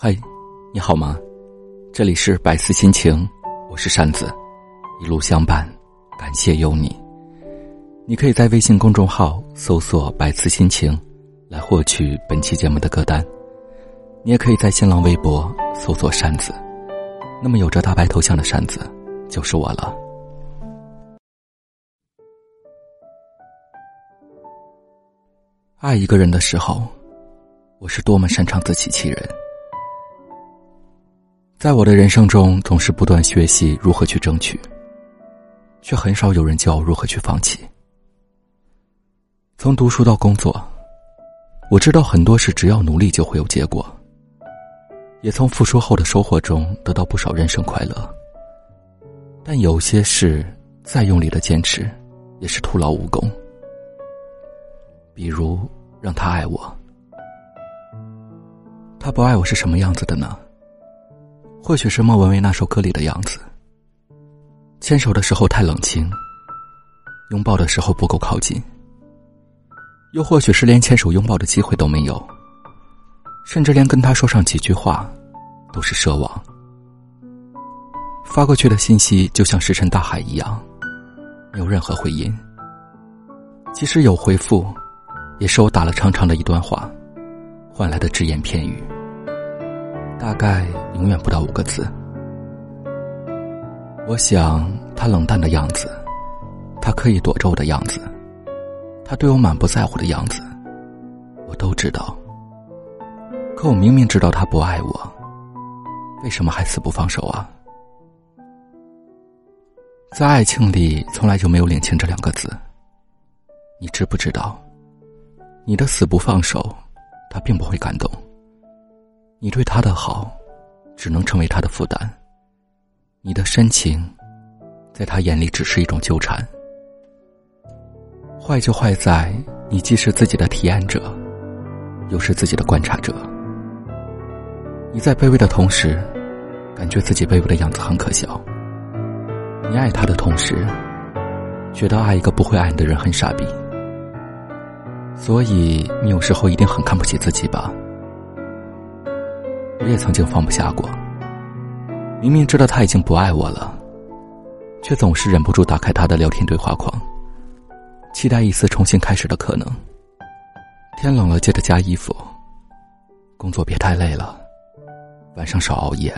嗨，你好吗？这里是百思心情，我是扇子，一路相伴，感谢有你。你可以在微信公众号搜索“百思心情”来获取本期节目的歌单，你也可以在新浪微博搜索“扇子”，那么有着大白头像的扇子就是我了。爱一个人的时候，我是多么擅长自欺欺人。在我的人生中，总是不断学习如何去争取，却很少有人教我如何去放弃。从读书到工作，我知道很多事只要努力就会有结果，也从付出后的收获中得到不少人生快乐。但有些事再用力的坚持，也是徒劳无功。比如让他爱我，他不爱我是什么样子的呢？或许是莫文蔚那首歌里的样子，牵手的时候太冷清，拥抱的时候不够靠近，又或许是连牵手拥抱的机会都没有，甚至连跟他说上几句话，都是奢望。发过去的信息就像石沉大海一样，没有任何回音。即使有回复，也是我打了长长的一段话，换来的只言片语。大概永远不到五个字。我想他冷淡的样子，他刻意躲着我的样子，他对我满不在乎的样子，我都知道。可我明明知道他不爱我，为什么还死不放手啊？在爱情里，从来就没有领情这两个字。你知不知道？你的死不放手，他并不会感动。你对他的好，只能成为他的负担。你的深情，在他眼里只是一种纠缠。坏就坏在你既是自己的提案者，又是自己的观察者。你在卑微的同时，感觉自己卑微的样子很可笑。你爱他的同时，觉得爱一个不会爱你的人很傻逼。所以你有时候一定很看不起自己吧？我也曾经放不下过，明明知道他已经不爱我了，却总是忍不住打开他的聊天对话框，期待一丝重新开始的可能。天冷了，记得加衣服。工作别太累了，晚上少熬夜。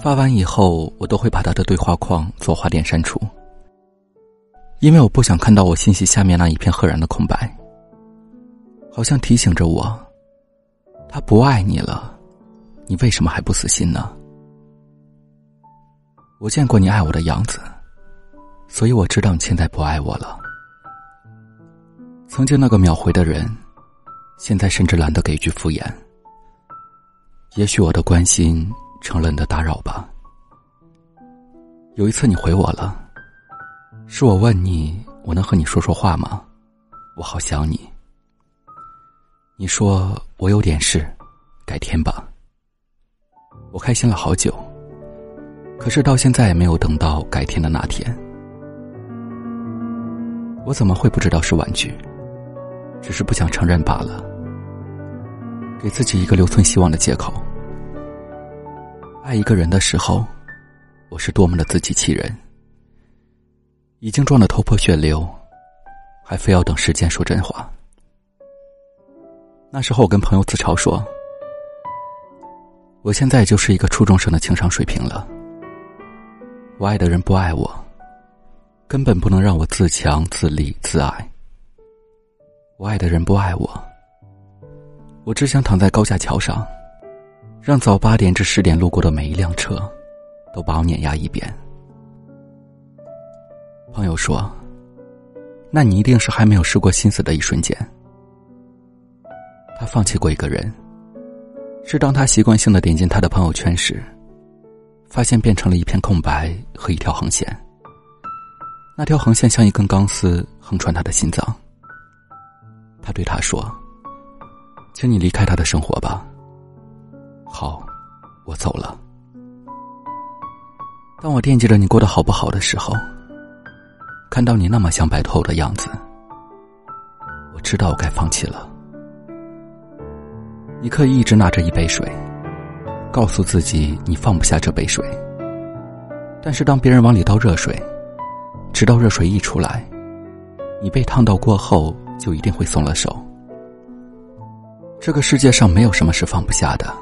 发完以后，我都会把他的对话框做花点删除，因为我不想看到我信息下面那一片赫然的空白，好像提醒着我。他不爱你了，你为什么还不死心呢？我见过你爱我的样子，所以我知道你现在不爱我了。曾经那个秒回的人，现在甚至懒得给句敷衍。也许我的关心成了你的打扰吧。有一次你回我了，是我问你，我能和你说说话吗？我好想你。你说我有点事，改天吧。我开心了好久，可是到现在也没有等到改天的那天。我怎么会不知道是玩具？只是不想承认罢了，给自己一个留存希望的借口。爱一个人的时候，我是多么的自欺欺人，已经撞得头破血流，还非要等时间说真话。那时候我跟朋友自嘲说：“我现在就是一个初中生的情商水平了。我爱的人不爱我，根本不能让我自强自立自爱。我爱的人不爱我，我只想躺在高架桥上，让早八点至十点路过的每一辆车，都把我碾压一遍。”朋友说：“那你一定是还没有试过心死的一瞬间。”他放弃过一个人，是当他习惯性的点进他的朋友圈时，发现变成了一片空白和一条横线。那条横线像一根钢丝横穿他的心脏。他对他说：“请你离开他的生活吧。”好，我走了。当我惦记着你过得好不好的时候，看到你那么想摆脱我的样子，我知道我该放弃了。你可以一直拿着一杯水，告诉自己你放不下这杯水。但是当别人往里倒热水，直到热水溢出来，你被烫到过后，就一定会松了手。这个世界上没有什么是放不下的，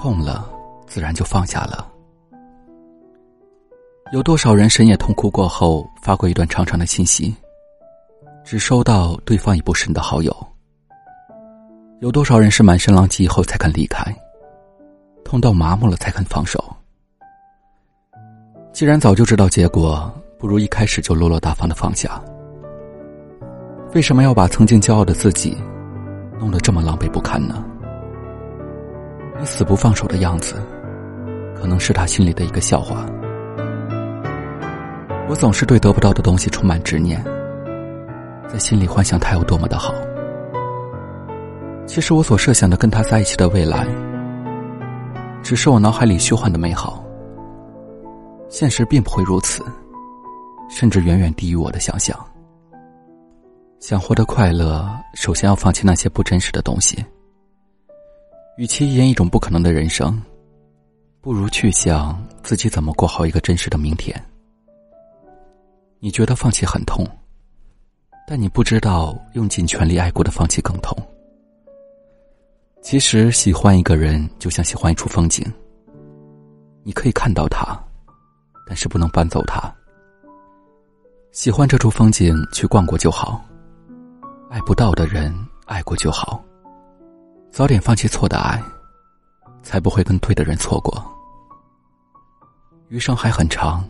痛了自然就放下了。有多少人深夜痛哭过后发过一段长长的信息，只收到对方已不是你的好友？有多少人是满身狼藉以后才肯离开，痛到麻木了才肯放手？既然早就知道结果，不如一开始就落落大方的放下。为什么要把曾经骄傲的自己？弄得这么狼狈不堪呢？你死不放手的样子，可能是他心里的一个笑话。我总是对得不到的东西充满执念，在心里幻想他有多么的好。其实我所设想的跟他在一起的未来，只是我脑海里虚幻的美好。现实并不会如此，甚至远远低于我的想象。想获得快乐，首先要放弃那些不真实的东西。与其演一种不可能的人生，不如去想自己怎么过好一个真实的明天。你觉得放弃很痛，但你不知道用尽全力爱过的放弃更痛。其实喜欢一个人就像喜欢一处风景，你可以看到它，但是不能搬走它。喜欢这处风景，去逛过就好。爱不到的人，爱过就好。早点放弃错的爱，才不会跟对的人错过。余生还很长，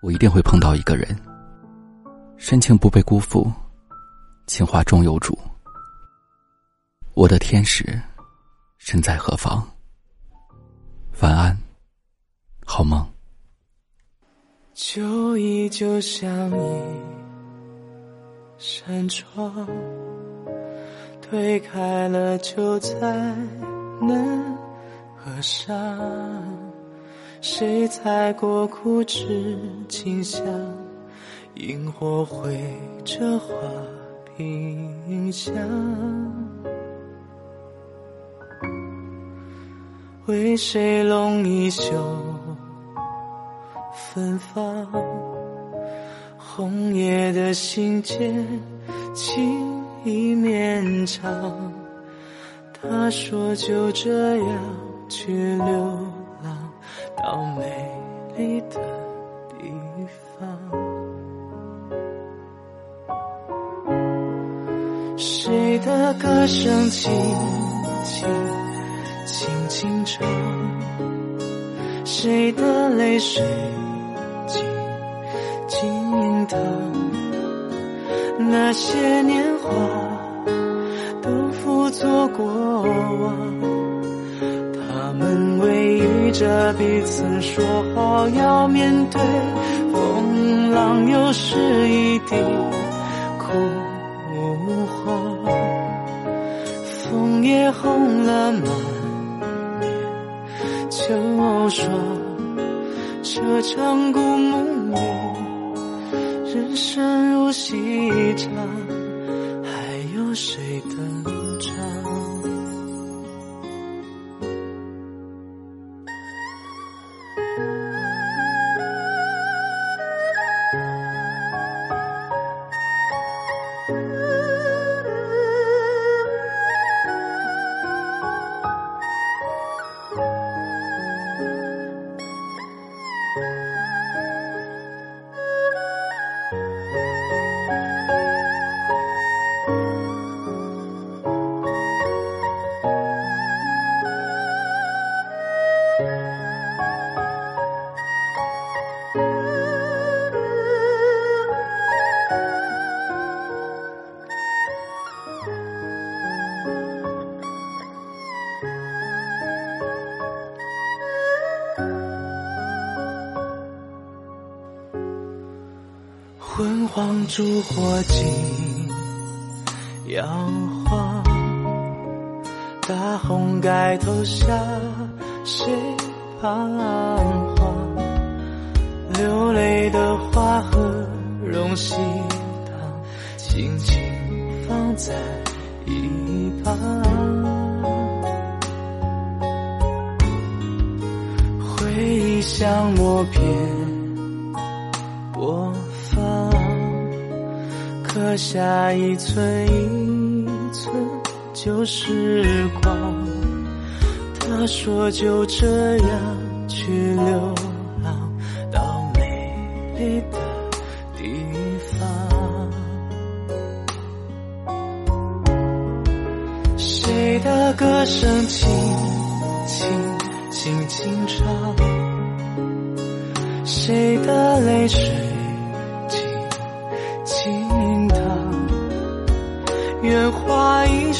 我一定会碰到一个人，深情不被辜负，情话终有主。我的天使身在何方？晚安，好梦。旧忆就像一。扇窗推开了，就再难合上。谁踩过枯枝清香？萤火绘着花屏香。为谁拢一袖芬芳？红叶的信笺，情意绵长。他说就这样去流浪，到美丽的地方。谁的歌声轻轻轻轻唱？谁的泪水静静淌？那些年华都付作过往，他们偎依着彼此，说好要面对风浪，又是一地枯黄，枫叶红了吗就说，这场故梦里。人生如戏场，还有谁登场？烛火尽，摇晃。大红盖头下，谁彷徨？流泪的花和荣喜糖，轻轻放在一旁。回忆像默片播刻下一寸一寸旧时光。他说就这样去流浪到美丽的地方。谁的歌声轻轻轻轻唱？谁的泪水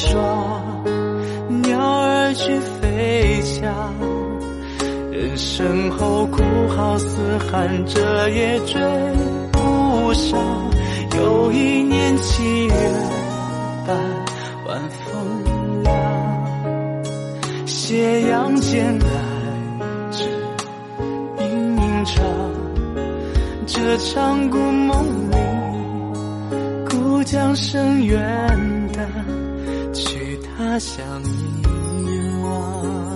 花一双，鸟儿去飞翔。人生后哭号嘶喊，着也追不上。又一年七月半，晚风凉，斜阳渐来至盈盈长。这场故梦里，故将声远的去他想遗忘